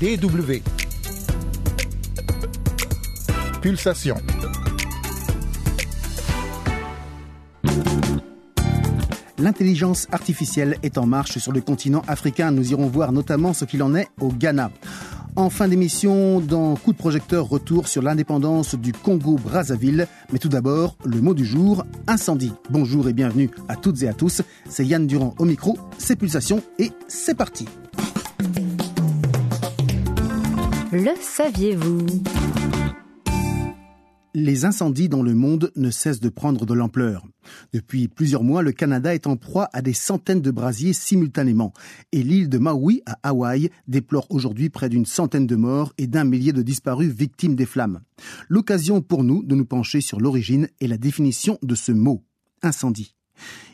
DW. Pulsation. L'intelligence artificielle est en marche sur le continent africain. Nous irons voir notamment ce qu'il en est au Ghana. En fin d'émission, dans Coup de projecteur, retour sur l'indépendance du Congo-Brazzaville. Mais tout d'abord, le mot du jour, incendie. Bonjour et bienvenue à toutes et à tous. C'est Yann Durand au micro, c'est Pulsation et c'est parti. Le saviez-vous? Les incendies dans le monde ne cessent de prendre de l'ampleur. Depuis plusieurs mois, le Canada est en proie à des centaines de brasiers simultanément. Et l'île de Maui, à Hawaï, déplore aujourd'hui près d'une centaine de morts et d'un millier de disparus victimes des flammes. L'occasion pour nous de nous pencher sur l'origine et la définition de ce mot, incendie.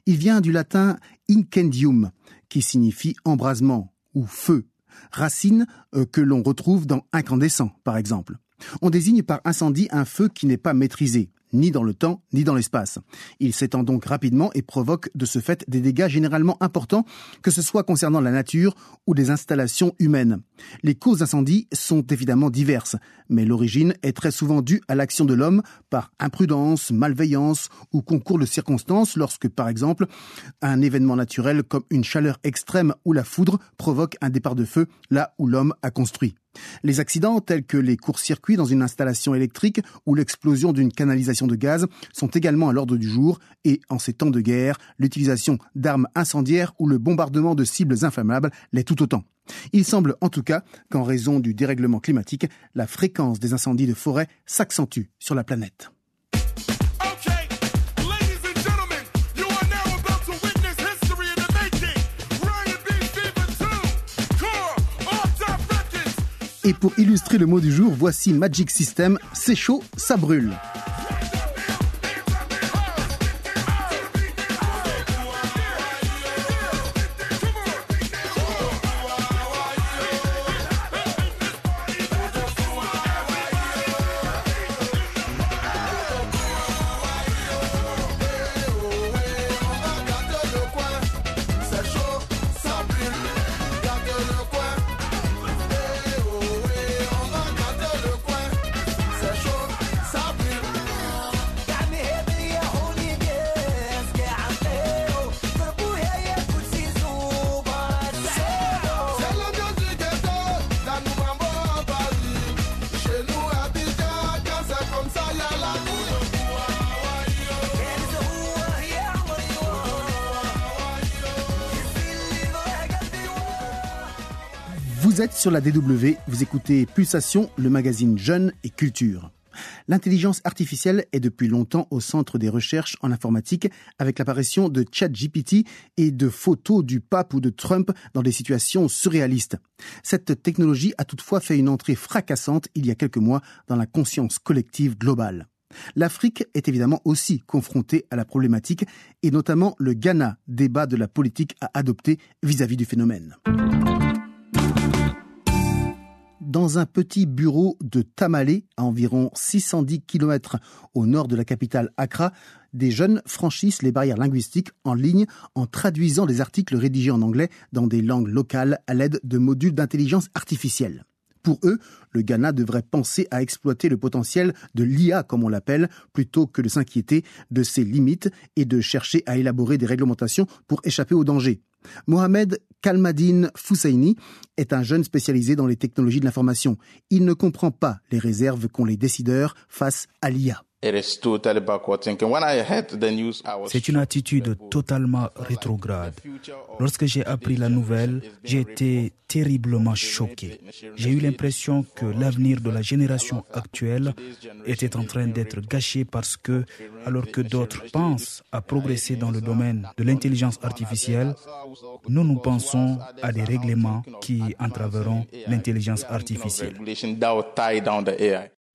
Il vient du latin incendium, qui signifie embrasement ou feu, racine euh, que l'on retrouve dans incandescent, par exemple. On désigne par incendie un feu qui n'est pas maîtrisé, ni dans le temps, ni dans l'espace. Il s'étend donc rapidement et provoque de ce fait des dégâts généralement importants, que ce soit concernant la nature ou des installations humaines. Les causes d'incendie sont évidemment diverses, mais l'origine est très souvent due à l'action de l'homme par imprudence, malveillance ou concours de circonstances lorsque, par exemple, un événement naturel comme une chaleur extrême ou la foudre provoque un départ de feu là où l'homme a construit. Les accidents tels que les courts-circuits dans une installation électrique ou l'explosion d'une canalisation de gaz sont également à l'ordre du jour et, en ces temps de guerre, l'utilisation d'armes incendiaires ou le bombardement de cibles inflammables l'est tout autant. Il semble en tout cas qu'en raison du dérèglement climatique, la fréquence des incendies de forêt s'accentue sur la planète. Et pour illustrer le mot du jour, voici Magic System, c'est chaud, ça brûle. Vous êtes sur la DW, vous écoutez Pulsation, le magazine Jeune et Culture. L'intelligence artificielle est depuis longtemps au centre des recherches en informatique avec l'apparition de ChatGPT et de photos du pape ou de Trump dans des situations surréalistes. Cette technologie a toutefois fait une entrée fracassante il y a quelques mois dans la conscience collective globale. L'Afrique est évidemment aussi confrontée à la problématique et notamment le Ghana débat de la politique à adopter vis-à-vis -vis du phénomène dans un petit bureau de Tamale, à environ 610 km au nord de la capitale Accra, des jeunes franchissent les barrières linguistiques en ligne en traduisant des articles rédigés en anglais dans des langues locales à l'aide de modules d'intelligence artificielle. Pour eux, le Ghana devrait penser à exploiter le potentiel de l'IA, comme on l'appelle, plutôt que de s'inquiéter de ses limites et de chercher à élaborer des réglementations pour échapper aux dangers. Mohamed Kalmadine Foussaini est un jeune spécialisé dans les technologies de l'information. Il ne comprend pas les réserves qu'ont les décideurs face à l'IA. C'est une attitude totalement rétrograde. Lorsque j'ai appris la nouvelle, j'ai été terriblement choqué. J'ai eu l'impression que l'avenir de la génération actuelle était en train d'être gâché parce que, alors que d'autres pensent à progresser dans le domaine de l'intelligence artificielle, nous nous pensons à des règlements qui entraveront l'intelligence artificielle.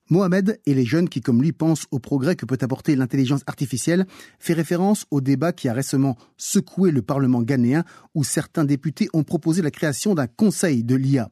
Mohamed et les jeunes qui, comme lui, pensent au progrès que peut apporter l'intelligence artificielle fait référence au débat qui a récemment secoué le Parlement ghanéen où certains députés ont proposé la création d'un conseil de l'IA.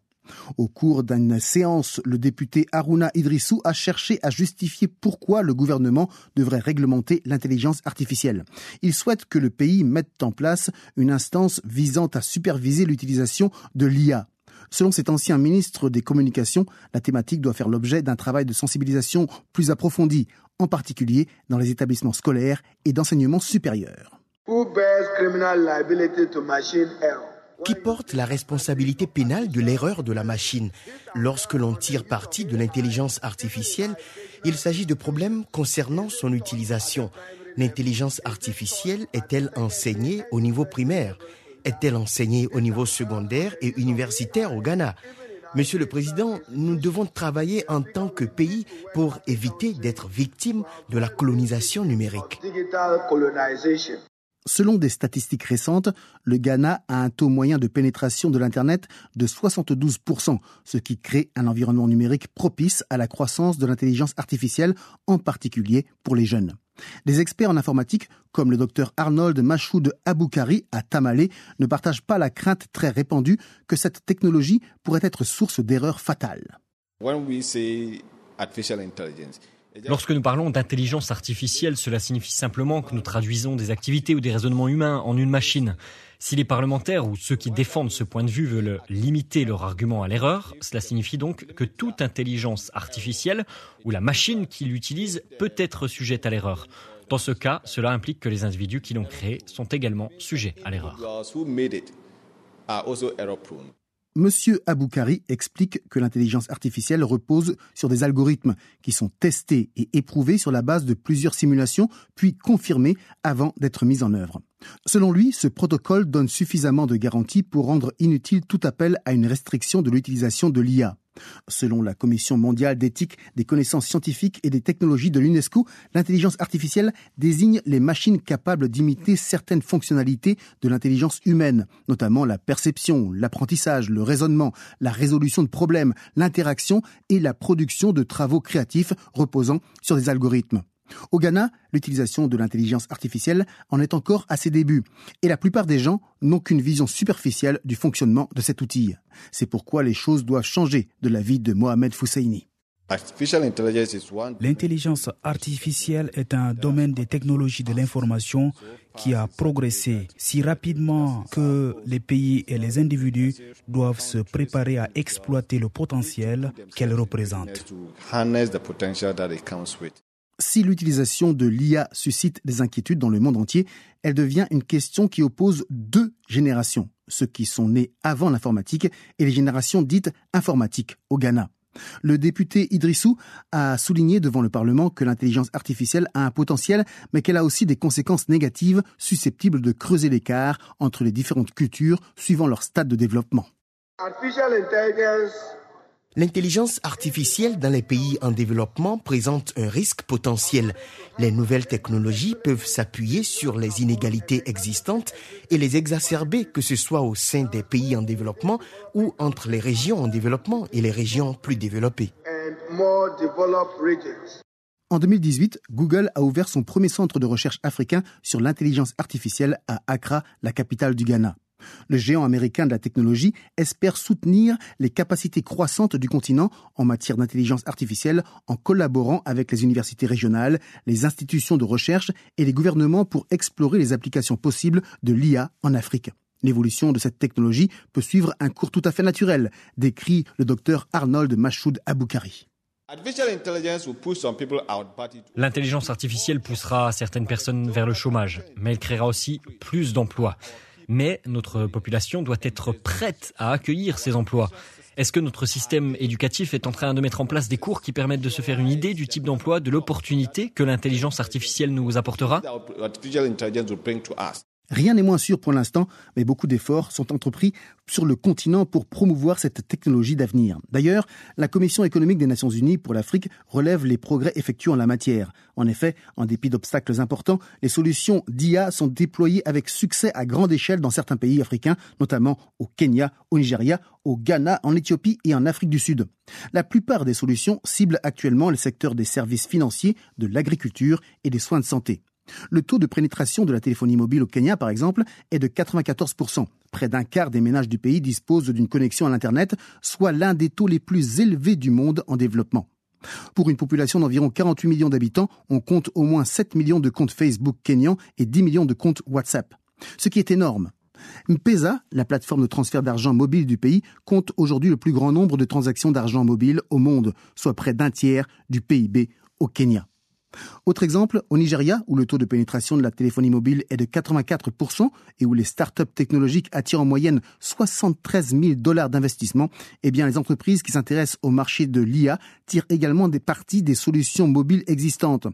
Au cours d'une séance, le député Haruna Idrissou a cherché à justifier pourquoi le gouvernement devrait réglementer l'intelligence artificielle. Il souhaite que le pays mette en place une instance visant à superviser l'utilisation de l'IA Selon cet ancien ministre des Communications, la thématique doit faire l'objet d'un travail de sensibilisation plus approfondi, en particulier dans les établissements scolaires et d'enseignement supérieur. Qui porte la responsabilité pénale de l'erreur de la machine? Lorsque l'on tire parti de l'intelligence artificielle, il s'agit de problèmes concernant son utilisation. L'intelligence artificielle est-elle enseignée au niveau primaire? Est-elle enseignée au niveau secondaire et universitaire au Ghana Monsieur le Président, nous devons travailler en tant que pays pour éviter d'être victimes de la colonisation numérique. Selon des statistiques récentes, le Ghana a un taux moyen de pénétration de l'Internet de 72%, ce qui crée un environnement numérique propice à la croissance de l'intelligence artificielle, en particulier pour les jeunes. Des experts en informatique, comme le docteur Arnold Machoud Aboukari à Tamale, ne partagent pas la crainte très répandue que cette technologie pourrait être source d'erreurs fatales. Lorsque nous parlons d'intelligence artificielle, cela signifie simplement que nous traduisons des activités ou des raisonnements humains en une machine. Si les parlementaires ou ceux qui défendent ce point de vue veulent limiter leur argument à l'erreur, cela signifie donc que toute intelligence artificielle ou la machine qui l'utilise peut être sujette à l'erreur. Dans ce cas, cela implique que les individus qui l'ont créée sont également sujets à l'erreur. Monsieur Aboukari explique que l'intelligence artificielle repose sur des algorithmes qui sont testés et éprouvés sur la base de plusieurs simulations, puis confirmés avant d'être mis en œuvre. Selon lui, ce protocole donne suffisamment de garanties pour rendre inutile tout appel à une restriction de l'utilisation de l'IA. Selon la Commission mondiale d'éthique des connaissances scientifiques et des technologies de l'UNESCO, l'intelligence artificielle désigne les machines capables d'imiter certaines fonctionnalités de l'intelligence humaine, notamment la perception, l'apprentissage, le raisonnement, la résolution de problèmes, l'interaction et la production de travaux créatifs reposant sur des algorithmes. Au Ghana, l'utilisation de l'intelligence artificielle en est encore à ses débuts, et la plupart des gens n'ont qu'une vision superficielle du fonctionnement de cet outil. C'est pourquoi les choses doivent changer de l'avis de Mohamed Fousseini. L'intelligence artificielle est un domaine des technologies de l'information qui a progressé si rapidement que les pays et les individus doivent se préparer à exploiter le potentiel qu'elle représente. Si l'utilisation de l'IA suscite des inquiétudes dans le monde entier, elle devient une question qui oppose deux générations, ceux qui sont nés avant l'informatique et les générations dites informatiques au Ghana. Le député Idrissou a souligné devant le Parlement que l'intelligence artificielle a un potentiel, mais qu'elle a aussi des conséquences négatives susceptibles de creuser l'écart entre les différentes cultures suivant leur stade de développement. L'intelligence artificielle dans les pays en développement présente un risque potentiel. Les nouvelles technologies peuvent s'appuyer sur les inégalités existantes et les exacerber, que ce soit au sein des pays en développement ou entre les régions en développement et les régions plus développées. En 2018, Google a ouvert son premier centre de recherche africain sur l'intelligence artificielle à Accra, la capitale du Ghana. Le géant américain de la technologie espère soutenir les capacités croissantes du continent en matière d'intelligence artificielle en collaborant avec les universités régionales, les institutions de recherche et les gouvernements pour explorer les applications possibles de l'IA en Afrique. L'évolution de cette technologie peut suivre un cours tout à fait naturel, décrit le docteur Arnold Machoud Aboukari. L'intelligence artificielle poussera certaines personnes vers le chômage, mais elle créera aussi plus d'emplois mais notre population doit être prête à accueillir ces emplois. Est-ce que notre système éducatif est en train de mettre en place des cours qui permettent de se faire une idée du type d'emploi, de l'opportunité que l'intelligence artificielle nous apportera? Rien n'est moins sûr pour l'instant, mais beaucoup d'efforts sont entrepris sur le continent pour promouvoir cette technologie d'avenir. D'ailleurs, la Commission économique des Nations Unies pour l'Afrique relève les progrès effectués en la matière. En effet, en dépit d'obstacles importants, les solutions d'IA sont déployées avec succès à grande échelle dans certains pays africains, notamment au Kenya, au Nigeria, au Ghana, en Éthiopie et en Afrique du Sud. La plupart des solutions ciblent actuellement le secteur des services financiers, de l'agriculture et des soins de santé. Le taux de pénétration de la téléphonie mobile au Kenya, par exemple, est de 94%. Près d'un quart des ménages du pays disposent d'une connexion à l'Internet, soit l'un des taux les plus élevés du monde en développement. Pour une population d'environ 48 millions d'habitants, on compte au moins 7 millions de comptes Facebook kenyans et 10 millions de comptes WhatsApp. Ce qui est énorme. M-Pesa, la plateforme de transfert d'argent mobile du pays, compte aujourd'hui le plus grand nombre de transactions d'argent mobile au monde, soit près d'un tiers du PIB au Kenya. Autre exemple, au Nigeria, où le taux de pénétration de la téléphonie mobile est de 84% et où les startups technologiques attirent en moyenne 73 000 dollars d'investissement, eh les entreprises qui s'intéressent au marché de l'IA tirent également des parties des solutions mobiles existantes.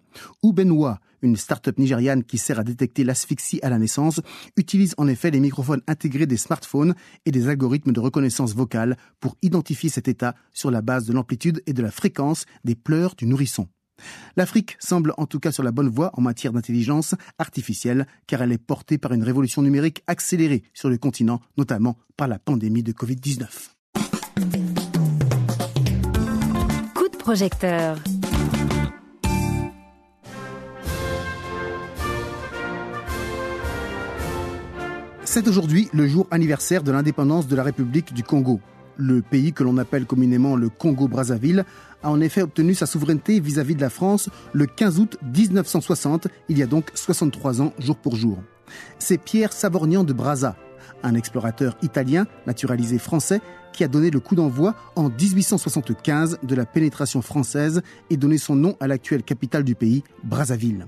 Ubenwa, une start-up nigériane qui sert à détecter l'asphyxie à la naissance, utilise en effet les microphones intégrés des smartphones et des algorithmes de reconnaissance vocale pour identifier cet état sur la base de l'amplitude et de la fréquence des pleurs du nourrisson. L'Afrique semble en tout cas sur la bonne voie en matière d'intelligence artificielle car elle est portée par une révolution numérique accélérée sur le continent, notamment par la pandémie de Covid-19. Coup de projecteur. C'est aujourd'hui le jour anniversaire de l'indépendance de la République du Congo. Le pays que l'on appelle communément le Congo-Brazzaville a en effet obtenu sa souveraineté vis-à-vis de la France le 15 août 1960, il y a donc 63 ans jour pour jour. C'est Pierre Savorgnan de Brazza, un explorateur italien naturalisé français qui a donné le coup d'envoi en 1875 de la pénétration française et donné son nom à l'actuelle capitale du pays, Brazzaville.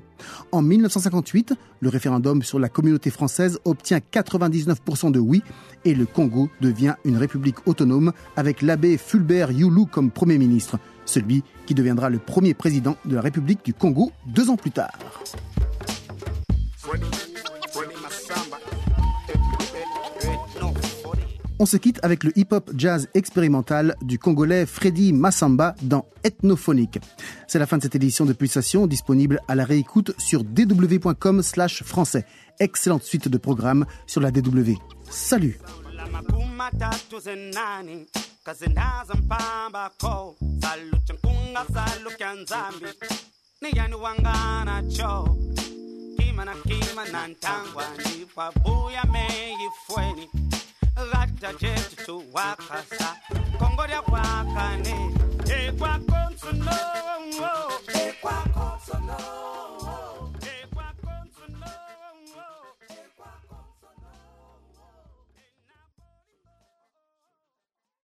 En 1958, le référendum sur la communauté française obtient 99% de oui et le Congo devient une république autonome avec l'abbé Fulbert Youlou comme Premier ministre, celui qui deviendra le premier président de la République du Congo deux ans plus tard. On se quitte avec le hip-hop jazz expérimental du Congolais Freddy Massamba dans Ethnophonique. C'est la fin de cette édition de Pulsation, disponible à la réécoute sur dw.com slash français. Excellente suite de programmes sur la DW. Salut vata chetu wakasa kongo lya kwakane ekwakonsono ekwakonsono